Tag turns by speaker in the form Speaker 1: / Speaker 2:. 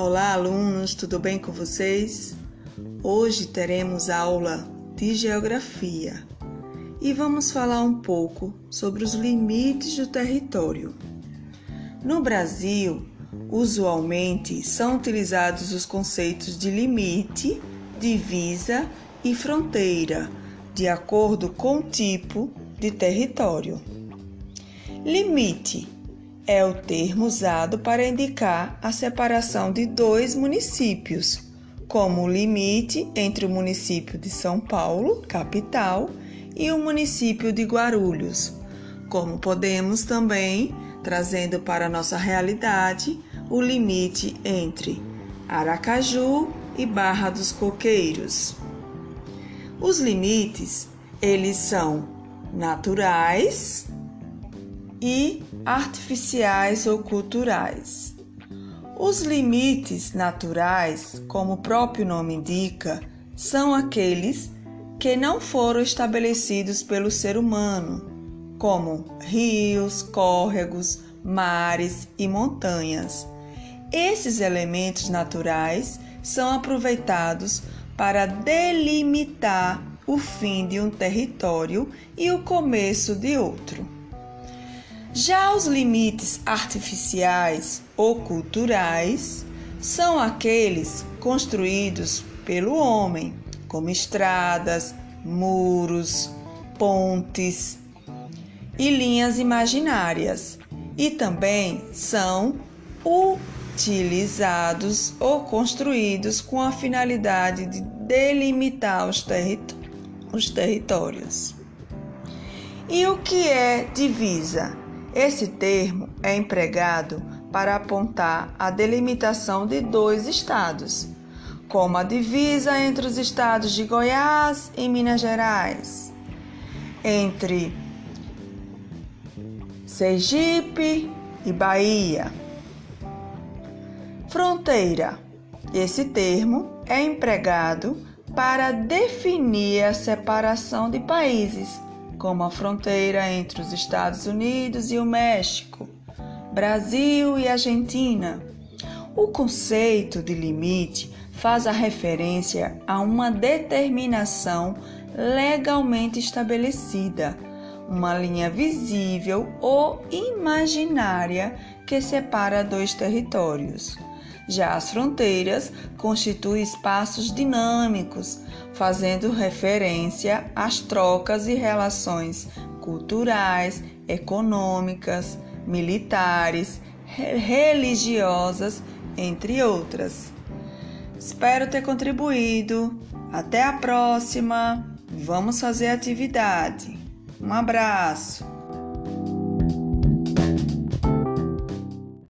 Speaker 1: Olá, alunos, tudo bem com vocês? Hoje teremos aula de Geografia e vamos falar um pouco sobre os limites do território. No Brasil, usualmente são utilizados os conceitos de limite, divisa e fronteira, de acordo com o tipo de território. Limite é o termo usado para indicar a separação de dois municípios, como o limite entre o município de São Paulo, capital, e o município de Guarulhos, como podemos também trazendo para a nossa realidade o limite entre Aracaju e Barra dos Coqueiros. Os limites, eles são naturais e artificiais ou culturais. Os limites naturais, como o próprio nome indica, são aqueles que não foram estabelecidos pelo ser humano, como rios, córregos, mares e montanhas. Esses elementos naturais são aproveitados para delimitar o fim de um território e o começo de outro. Já os limites artificiais ou culturais são aqueles construídos pelo homem, como estradas, muros, pontes e linhas imaginárias, e também são utilizados ou construídos com a finalidade de delimitar os, os territórios. E o que é divisa? Esse termo é empregado para apontar a delimitação de dois estados, como a divisa entre os estados de Goiás e Minas Gerais, entre Sergipe e Bahia. Fronteira. Esse termo é empregado para definir a separação de países como a fronteira entre os Estados Unidos e o México, Brasil e Argentina. O conceito de limite faz a referência a uma determinação legalmente estabelecida, uma linha visível ou imaginária que separa dois territórios. Já as fronteiras constituem espaços dinâmicos, fazendo referência às trocas e relações culturais, econômicas, militares, religiosas, entre outras. Espero ter contribuído. Até a próxima. Vamos fazer atividade. Um abraço.